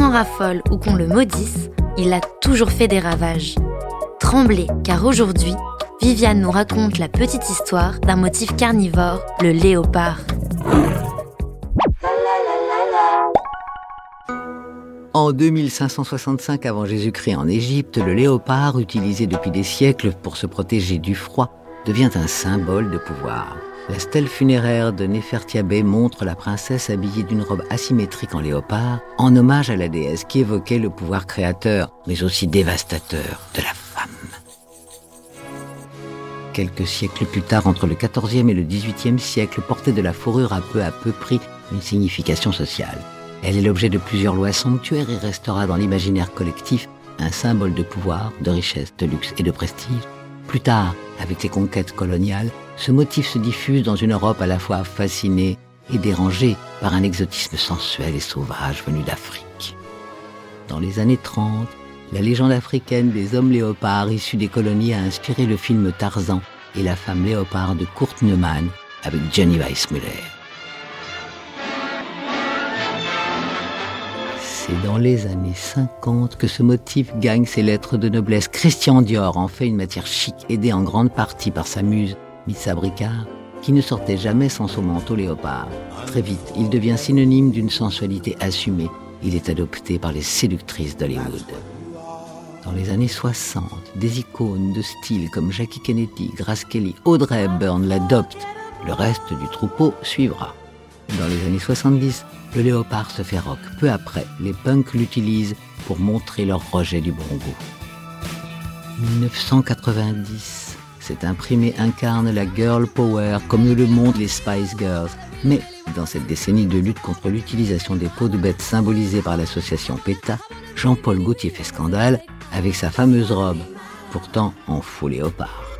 qu'on raffole ou qu'on le maudisse, il a toujours fait des ravages. Tremblez, car aujourd'hui, Viviane nous raconte la petite histoire d'un motif carnivore, le léopard. En 2565 avant Jésus-Christ en Égypte, le léopard, utilisé depuis des siècles pour se protéger du froid, devient un symbole de pouvoir. La stèle funéraire de Nefertiabé montre la princesse habillée d'une robe asymétrique en léopard, en hommage à la déesse qui évoquait le pouvoir créateur, mais aussi dévastateur de la femme. Quelques siècles plus tard, entre le XIVe et le XVIIIe siècle, porter de la fourrure a peu à peu pris une signification sociale. Elle est l'objet de plusieurs lois sanctuaires et restera dans l'imaginaire collectif un symbole de pouvoir, de richesse, de luxe et de prestige. Plus tard, avec les conquêtes coloniales, ce motif se diffuse dans une Europe à la fois fascinée et dérangée par un exotisme sensuel et sauvage venu d'Afrique. Dans les années 30, la légende africaine des hommes léopards issus des colonies a inspiré le film Tarzan et la femme léopard de Kurt Neumann avec Jenny Weissmuller. C'est dans les années 50 que ce motif gagne ses lettres de noblesse. Christian Dior en fait une matière chic, aidée en grande partie par sa muse, Missa Bricard, qui ne sortait jamais sans son manteau léopard. Très vite, il devient synonyme d'une sensualité assumée. Il est adopté par les séductrices d'Hollywood. Dans les années 60, des icônes de style comme Jackie Kennedy, Grace Kelly, Audrey Hepburn l'adoptent. Le reste du troupeau suivra. Dans les années 70, le léopard se fait rock. Peu après, les punks l'utilisent pour montrer leur rejet du bon goût. 1990, cet imprimé incarne la girl power comme le montrent les Spice Girls. Mais dans cette décennie de lutte contre l'utilisation des peaux de bêtes symbolisées par l'association PETA, Jean-Paul Gaultier fait scandale avec sa fameuse robe, pourtant en faux léopard.